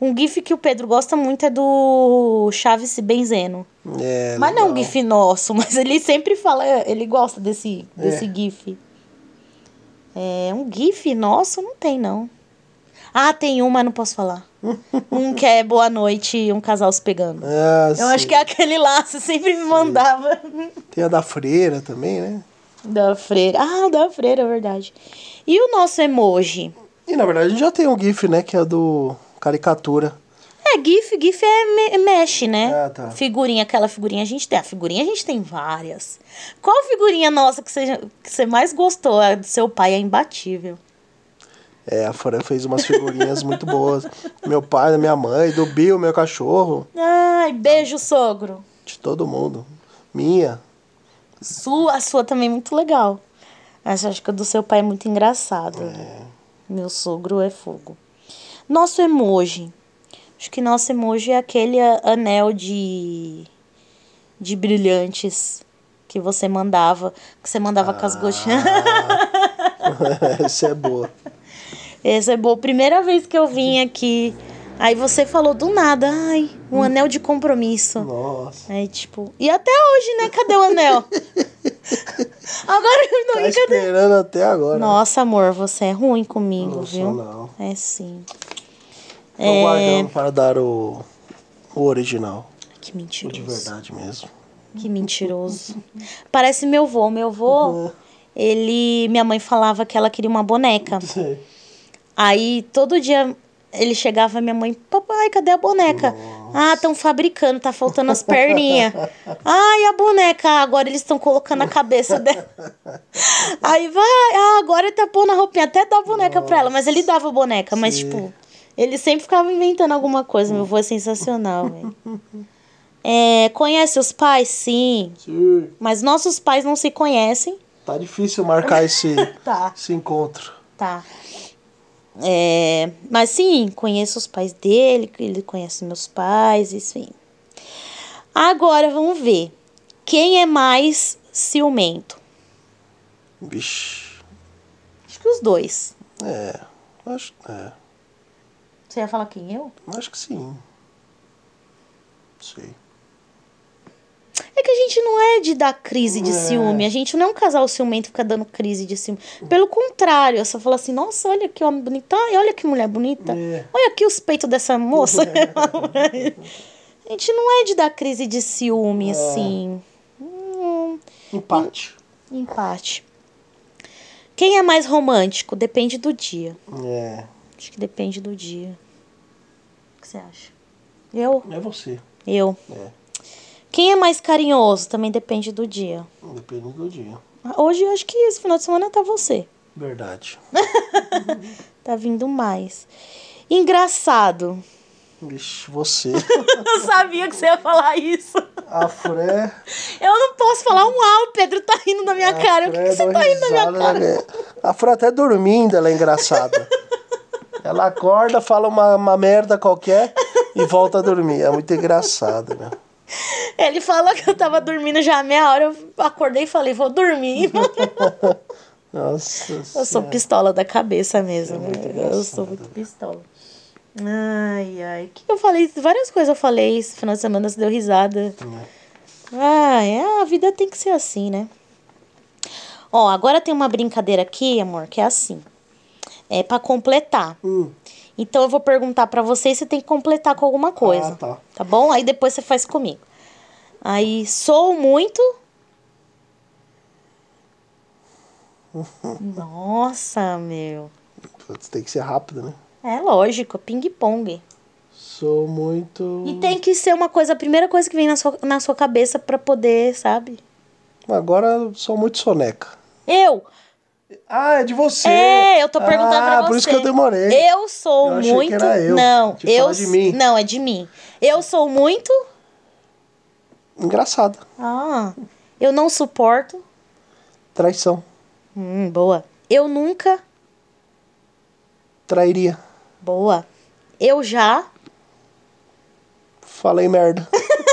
Um GIF que o Pedro gosta muito é do Chaves se benzendo. É, Mas não é um legal. GIF nosso, mas ele sempre fala, ele gosta desse, desse É. GIF. É, um GIF nosso não tem, não. Ah, tem uma, não posso falar. um que é boa noite e um casal se pegando. Ah, Eu acho que é aquele lá, você sempre me mandava. Tem a da freira também, né? Da freira. Ah, da freira, é verdade. E o nosso emoji? E na verdade a gente já tem um GIF, né? Que é do caricatura. É, GIF, GIF é me mesh, né? Ah, tá. Figurinha, aquela figurinha a gente tem. A figurinha a gente tem várias. Qual figurinha nossa que você, que você mais gostou? A do seu pai é imbatível. É, a Fran fez umas figurinhas muito boas. Meu pai, da minha mãe, do Bill, meu cachorro, Ai, beijo, sogro. de todo mundo. Minha. Sua, a sua também é muito legal. Mas acho que a do seu pai é muito engraçado. É. Meu sogro é fogo. Nosso emoji. Acho que nosso emoji é aquele anel de de brilhantes que você mandava, que você mandava com as gotinhas. Essa é boa. Essa é boa. Primeira vez que eu vim aqui, aí você falou do nada, ai, um anel de compromisso. Nossa. Aí, tipo, e até hoje, né? Cadê o anel? Agora eu não Tá cadê? esperando até agora. Nossa, amor, você é ruim comigo, Não viu? não. É sim. Tô É. guardando para dar o, o original. Que O de mentiroso. verdade mesmo. Que mentiroso. Parece meu vô. Meu vô, ele. Minha mãe falava que ela queria uma boneca. Sei. Aí todo dia ele chegava, minha mãe, papai, cadê a boneca? Ah, estão fabricando, tá faltando as perninhas. Ai, a boneca, agora eles estão colocando a cabeça dela. Aí vai, ah, agora ele tá pondo a roupinha, até dá a boneca pra ela, mas ele dava a boneca, mas Sim. tipo, ele sempre ficava inventando alguma coisa, meu avô é sensacional, velho. É, conhece os pais? Sim. Sim. Mas nossos pais não se conhecem. Tá difícil marcar esse, Tá. esse encontro. Tá. É, mas sim, conheço os pais dele, ele conhece meus pais, enfim. Agora vamos ver. Quem é mais ciumento? Vixe. Acho que os dois. É. Acho, é. Você ia falar quem? Eu? Acho que sim. Sei. É que a gente não é de dar crise de É. ciúme. A gente não é um casal ciumento que fica dando crise de ciúme. Pelo contrário, eu só falo assim, nossa, olha que homem bonito. Ai, olha que mulher bonita. É. Olha aqui os peitos dessa moça. a gente não é de dar crise de ciúme, assim. Hum, Empate. empate. Quem é mais romântico? Depende do dia. É. Acho que depende do dia. O que você acha? Eu? É você. Eu. É. Quem é mais carinhoso? Também depende do dia. Depende do dia. Hoje eu acho que esse final de semana tá você. Verdade. Tá vindo mais. Engraçado. Vixe, você. Eu sabia que você ia falar isso. A Fré. Eu não posso falar um ah, o Pedro tá rindo da minha a cara. O que, que você tá rindo da minha cara? né? A Fré até dormindo, ela é engraçada. Ela acorda, fala uma, uma merda qualquer e volta a dormir. É muito engraçado, né? Ele falou que eu tava dormindo já meia hora. Eu acordei e falei, vou dormir. Nossa Eu sou Senhora. pistola da cabeça mesmo. É eu sou muito pistola. Ai, ai. O que eu falei? Várias coisas eu falei esse final de semana, você deu risada. Ai, é, a vida tem que ser assim, né? Ó, agora tem uma brincadeira aqui, amor, que é assim. É pra completar. Hum. Então eu vou perguntar pra você e você tem que completar com alguma coisa. Ah, tá. Tá bom? Aí depois você faz comigo. Aí, sou muito. Nossa, meu. Putz, tem que ser rápido, né? É lógico, ping-pong. Sou muito. E tem que ser uma coisa, a primeira coisa que vem na sua, na sua cabeça pra poder, sabe? Agora eu sou muito soneca. Eu! Ah, é de você! É, eu tô perguntando ah, pra você. por isso que eu demorei. Eu sou Eu muito. eu. Não, que eu. de mim. Não, é de mim. Eu sou muito. Engraçado. Ah, eu não suporto. Traição. Hum, boa. Eu nunca. Trairia. Boa. Eu já. Falei merda.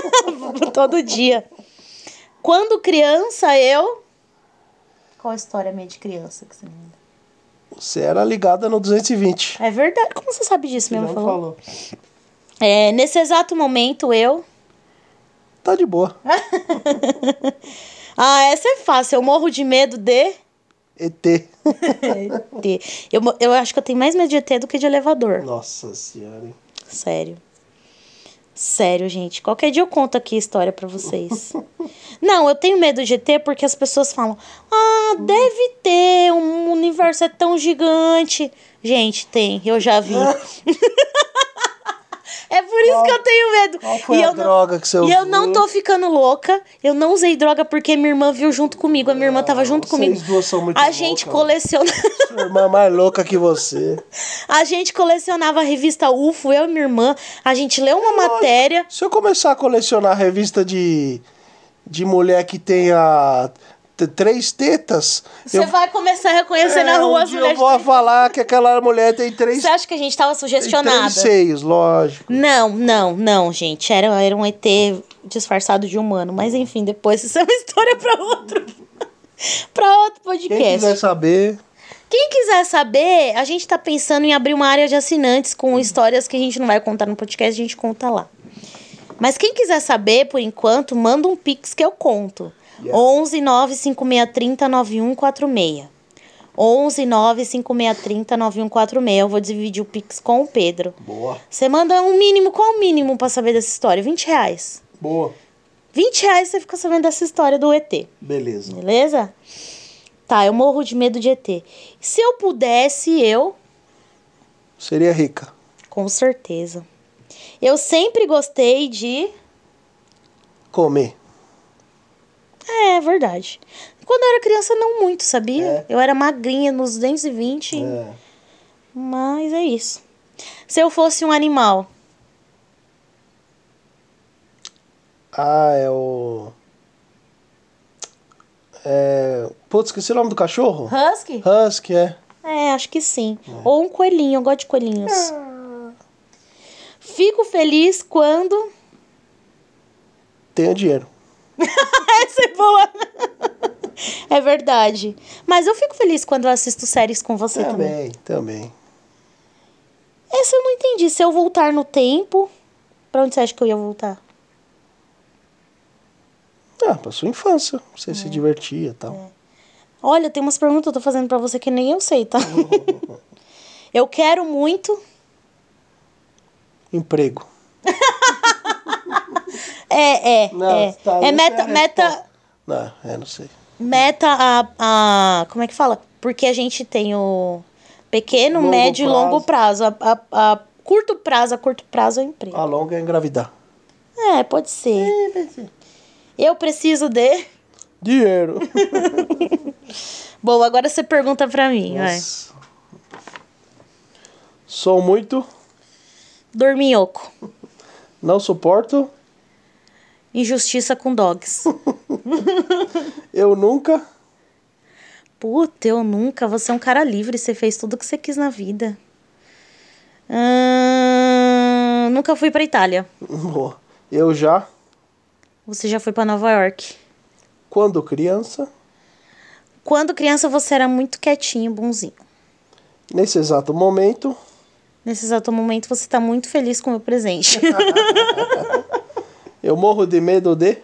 Todo dia. Quando criança, eu. Qual a história minha de criança que você manda? Você era ligada no 220. É verdade. Como você sabe disso não Falou? falou. É, nesse exato momento, eu. Tá de boa. Ah, essa é fácil. Eu morro de medo de. ET. ET. Eu, eu acho que eu tenho mais medo de ET do que de elevador. Nossa senhora. Sério. Sério, gente. Qualquer dia eu conto aqui a história pra vocês. Não, eu tenho medo de ET porque as pessoas falam: Ah, deve ter, um universo é tão gigante. Gente, tem, eu já vi. é por isso que eu tenho medo. Qual foi e a eu não- droga que você E eu usou? não tô ficando louca. Eu não usei droga porque minha irmã viu junto comigo. A minha irmã tava junto vocês comigo. duas são muito a gente loucas, coleciona. Sua irmã é mais louca que você. a gente colecionava a revista UFO, eu e minha irmã. A gente leu uma matéria. Se eu começar a colecionar revista de, de mulher que tenha três tetas, Você eu, vai começar a reconhecer na é, rua um as dia eu mulheres. vou falar que aquela mulher tem três, Você acha que a gente tava tem sugestionada? três seios, lógico. Não, não, não, gente. Era, era um ET disfarçado de humano. Mas enfim, depois isso é uma história pra outro. pra outro Quem podcast. quiser saber, Quem quiser saber, a gente tá pensando em abrir uma área de assinantes com histórias que a gente não vai contar no podcast, a gente conta lá. Mas quem quiser saber, por enquanto, manda um pix que eu conto. Yeah. 11 95630 9146. 11 95630 9146. Eu vou dividir o pix com o Pedro. boa, Você manda um mínimo, qual o mínimo pra saber dessa história? 20 reais. boa, 20 reais você fica sabendo dessa história do ET. beleza. Beleza? Tá, eu morro de medo de ET. Se eu pudesse, eu. Seria rica. Com certeza. Eu sempre gostei de. Comer. É, é verdade. Quando eu era criança, não muito, sabia? É. Eu era magrinha nos 220. É. Mas é isso. Se eu fosse um animal. Ah, é o. É. Putz, esqueci o nome do cachorro? Husky? Husky, é. É, acho que sim. Ou um coelhinho, eu gosto de coelhinhos. Fico feliz quando. Tenho dinheiro. Essa é boa. É verdade. Mas eu fico feliz quando eu assisto séries com você também. Também, também. Essa eu não entendi. Se eu voltar no tempo, pra onde você acha que eu ia voltar? Ah, pra sua infância. Você É. se divertia e tal. Olha, tem umas perguntas que eu tô fazendo pra você que nem eu sei, tá? eu quero muito. Emprego. É, é. Não, é. tá, é meta, é meta. Não, é, não sei. meta a, a. Como é que fala? Porque a gente tem o pequeno, Longo médio e longo prazo. A, a- a curto prazo, a curto prazo é o emprego. A longa é engravidar. É, pode ser. Eu preciso de. Dinheiro. Bom, agora você pergunta pra mim, vai. Sou muito. Dorminhoco. Não suporto. Injustiça com dogs. Eu nunca. Puta, eu nunca. Você é um cara livre, você fez tudo o que você quis na vida. Ahn, nunca fui pra Itália. Boa. Eu já. Você já foi pra Nova York. Quando criança. Quando criança você era muito quietinho, bonzinho. Nesse exato momento. Nesse exato momento você tá muito feliz com o meu presente. Eu morro de medo de.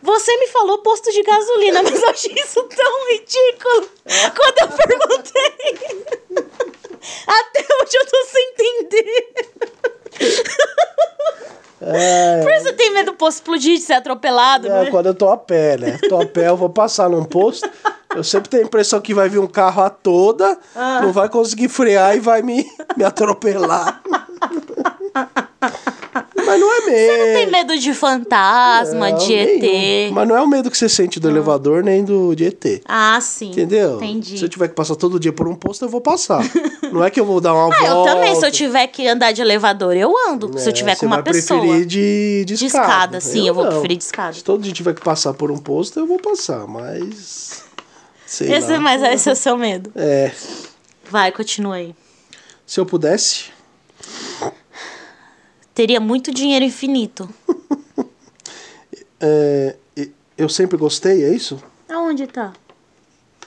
Você me falou posto de gasolina, mas eu achei isso tão ridículo quando eu perguntei. Até hoje eu tô sem entender. É, Por isso você tem medo do posto explodir, de ser atropelado, é, né? quando eu tô a pé, né? Tô a pé, eu vou passar num posto. Eu sempre tenho a impressão que vai vir um carro a toda, Ah. não vai conseguir frear e vai me, me atropelar. Mas não é medo. Você não tem medo de fantasma, Não, de nenhum. ET? Mas não é o medo que você sente do elevador nem do de ET. Ah, sim. Entendeu? Entendi. Se eu tiver que passar todo dia por um posto, eu vou passar. não é que eu vou dar uma Ah, eu volta. também. Se eu tiver que andar de elevador, eu ando. se eu É, tiver com uma vai pessoa. preferir de, de, De escada, escada. sim, eu vou não. preferir de escada. Se todo dia tiver que passar por um posto, eu vou passar, mas. Sei Esse, lá. mas esse é o seu medo. É. Vai, continua aí. Se eu pudesse, Teria muito dinheiro infinito. é, eu sempre gostei, é isso? Aonde tá?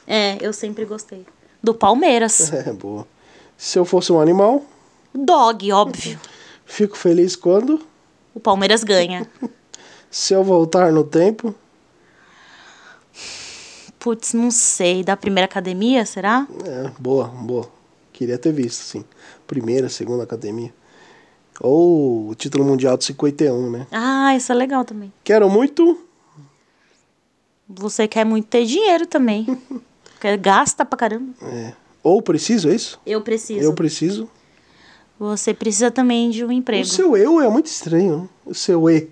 É, eu sempre gostei. Do Palmeiras. É, boa. Se eu fosse um animal, Dog, óbvio. fico feliz quando. O Palmeiras ganha. Se eu voltar no tempo, Putz, não sei. Da primeira academia, será? É, boa, boa. Queria ter visto, sim. Primeira, segunda academia. Ou o título mundial de 51, né? Ah, isso é legal também. Quero muito. Você quer muito ter dinheiro também. Quer gasta pra caramba. É. Ou preciso, é isso? Eu preciso. Eu preciso. Você precisa também de um emprego. O seu eu é muito estranho, né? O seu E.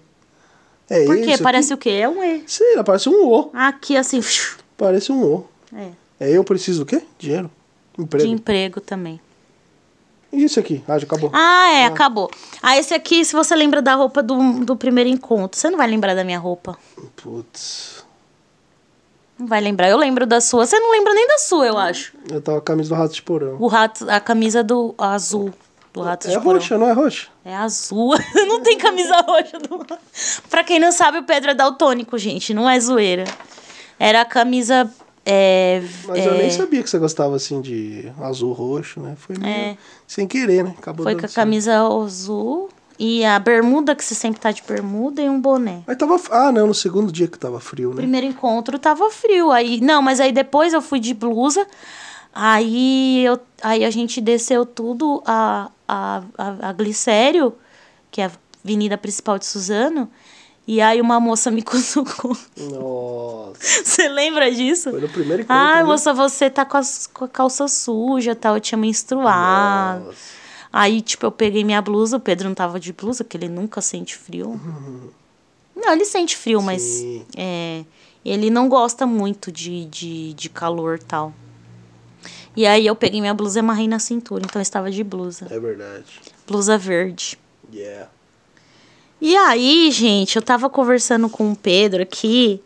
É Por quê? isso Parece aqui? o quê? É um E. Sei lá, parece um O. Aqui, assim, Parece um O. é, É eu preciso do quê? Dinheiro. Emprego. de emprego também. E isso aqui? Ah, já acabou. Ah, é, acabou. Ah, esse aqui, se você lembra da roupa do, do primeiro encontro, você não vai lembrar da minha roupa. Putz. Não vai lembrar. Eu lembro da sua. Você não lembra nem da sua, eu acho. Eu tava com a camisa do Rato de Porão. O rato, a camisa do azul do rato É de porão. roxa, não é roxa? É azul. não tem camisa roxa do Pra quem não sabe, o Pedro é daltônico, gente. Não é zoeira. Era a camisa. É, Mas é, eu nem sabia que você gostava assim de azul roxo, né? Foi meio É. sem querer, né? Acabou Foi com a camisa azul e a bermuda, que você sempre tá de bermuda, e um boné. Mas tava. Ah, não, no segundo dia que tava frio, né? Primeiro encontro tava frio. Aí, não, mas aí depois eu fui de blusa. Aí, eu, aí a gente desceu tudo a, a, a, a Glicério, que é a avenida principal de Suzano. E aí uma moça me cutucou. Nossa. Você lembra disso? Foi no primeiro encontro. Ah, né? moça, você tá com, as, com a calça suja, tal. Eu tinha menstruado. Nossa. Aí, tipo, eu peguei minha blusa. O Pedro não tava de blusa, porque ele nunca sente frio. Não, ele sente frio, mas Sim. é, ele não gosta muito de, de, de calor e tal. E aí eu peguei minha blusa e amarrei na cintura, então eu estava de blusa. É verdade. Blusa verde. Yeah. E aí, gente, eu tava conversando com o Pedro aqui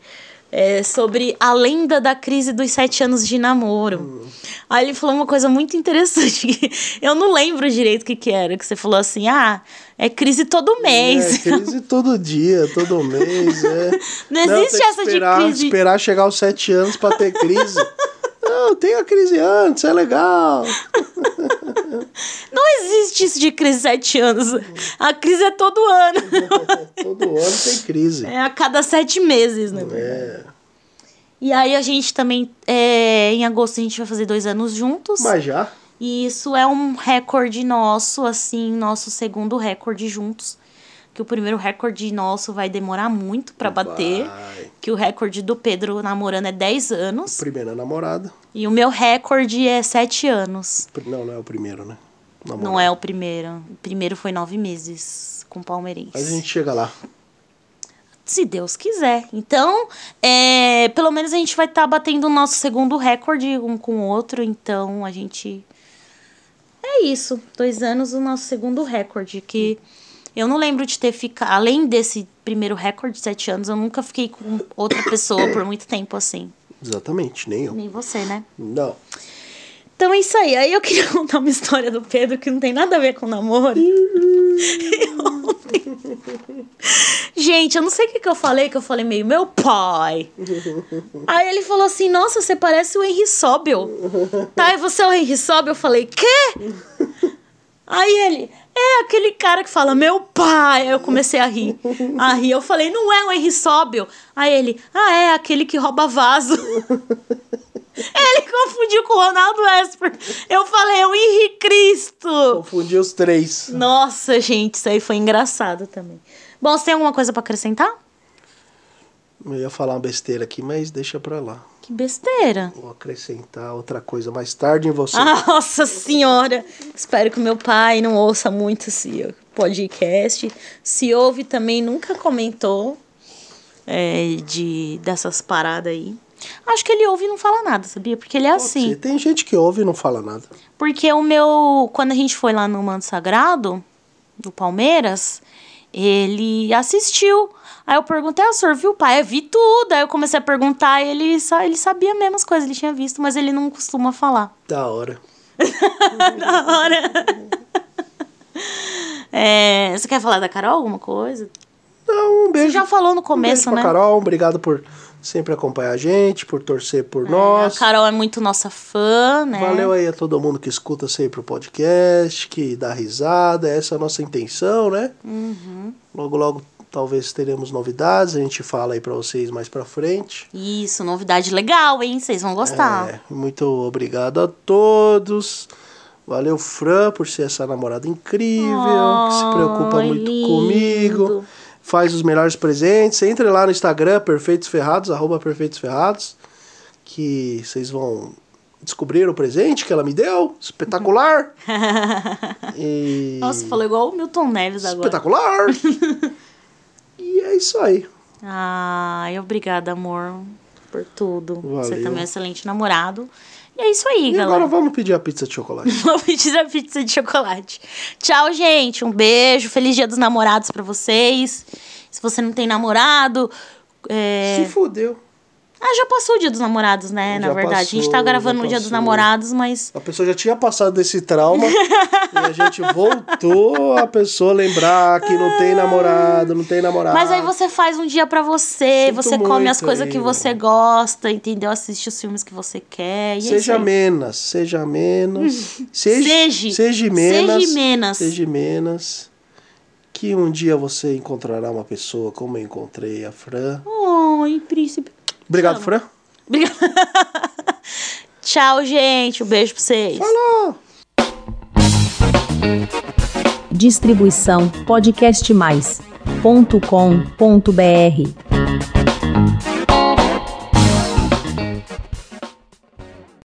é, sobre a lenda da crise dos sete anos de namoro. Aí ele falou uma coisa muito interessante. eu não lembro direito o que, que era. Que você falou assim: ah, é crise todo mês. É, crise todo dia, todo mês, é. Não existe tem que essa de esperar, crise. Esperar chegar aos sete anos pra ter crise. Não, tem a crise antes, é legal. Não existe isso de crise sete anos. A crise é todo ano. Todo ano tem crise. É a cada sete meses, né? É. E aí a gente também, é, em agosto, a gente vai fazer dois anos juntos. Mas já? E isso é um recorde nosso, assim, nosso segundo recorde juntos. Que o primeiro recorde nosso vai demorar muito pra bater. Que o recorde do Pedro namorando é 10 anos. Primeira namorada. E o meu recorde é 7 anos. Não, não é o primeiro, né? Não é o primeiro. O primeiro foi 9 meses com palmeirense. Mas a gente chega lá. Se Deus quiser. Então, é, pelo menos a gente vai estar batendo o nosso segundo recorde um com o outro. Então, a gente. É isso. Dois anos, o nosso segundo recorde. Que eu não lembro de ter ficado. Além desse primeiro recorde, sete anos, eu nunca fiquei com outra pessoa por muito tempo assim. Exatamente, nem eu. Nem você, né? Não. Então é isso aí. Aí eu queria contar uma história do Pedro que não tem nada a ver com namoro. Gente, eu não sei o que, que eu falei, que eu falei meio, meu pai. Aí ele falou assim, nossa, você parece o Henry Sobel. Tá, e você é o Henry Sobel? Eu falei, quê? Aí ele, é aquele cara que fala, meu pai. Aí eu comecei a rir. A rir, eu falei, não é o Henry Sobel. Aí ele, ah, é aquele que rouba vaso. Ele confundiu com o Ronaldo Esper. Eu falei, é o Henri Cristo. Confundi os três. Nossa, gente, isso aí foi engraçado também. Bom, você tem alguma coisa pra acrescentar? Eu ia falar uma besteira aqui, mas deixa pra lá. Que besteira. Vou acrescentar outra coisa mais tarde em você. Ah, Nossa senhora. Espero que o meu pai não ouça muito esse podcast. Se ouve também, nunca comentou é, de dessas paradas aí. Acho que ele ouve e não fala nada, sabia? Porque ele é assim. Você- Tem gente que ouve e não fala nada. Porque o meu. Quando a gente foi lá no Manto Sagrado, do Palmeiras, ele assistiu. Aí eu perguntei, ah, o senhor viu, pai? Eu vi tudo. Aí eu comecei a perguntar, ele, sa- ele sabia mesmo as coisas, ele tinha visto, mas ele não costuma falar. Da hora. Da hora. É, você quer falar da Carol alguma coisa? Não, um beijo. Você já falou no um começo, beijo pra né? Carol, obrigado por sempre acompanhar a gente, por torcer por É, nós. a Carol é muito nossa fã, né? Valeu aí a todo mundo que escuta sempre o podcast, que dá risada. Essa é a nossa intenção, né? Uhum. Logo, logo Talvez teremos novidades, a gente fala aí pra vocês mais pra frente. Isso, novidade legal, hein? Vocês vão gostar. É, muito obrigado a todos. Valeu, Fran, por ser essa namorada incrível, que se preocupa muito lindo. comigo, faz os melhores presentes. Entre lá no Instagram, Perfeitos Ferrados, arroba Perfeitos Ferrados, que vocês vão descobrir o presente que ela me deu. Espetacular! E- Nossa, falou igual o Milton Neves agora. Espetacular! e é isso aí. Ai, obrigada, amor, por tudo. Você Valeu. também é um excelente namorado. E é isso aí, E galera. agora vamos pedir a pizza de chocolate. Vou pedir a pizza de chocolate. Tchau, gente. Um beijo. Feliz dia dos namorados pra vocês. Se você não tem namorado. é, Se fudeu. Ah, já passou o dia dos namorados, né? Na Já verdade. a gente passou, tá gravando no dia dos passou. namorados, mas. A pessoa já tinha passado desse trauma e a gente voltou a pessoa lembrar que não tem namorado, não tem namorado. Mas aí você faz um dia pra você, Sinto você come as coisas que você gosta, entendeu? Assiste os filmes que você quer. E é Seja menos, seja menos. Seja, Seja. seja menos. Seja menos. Seja menos. Que um dia você encontrará uma pessoa como eu encontrei a Fran. Ai, príncipe. Obrigado. Fran. Obrigada. Tchau, gente. Um beijo pra vocês. Falou! Distribuição podcastmais.com.br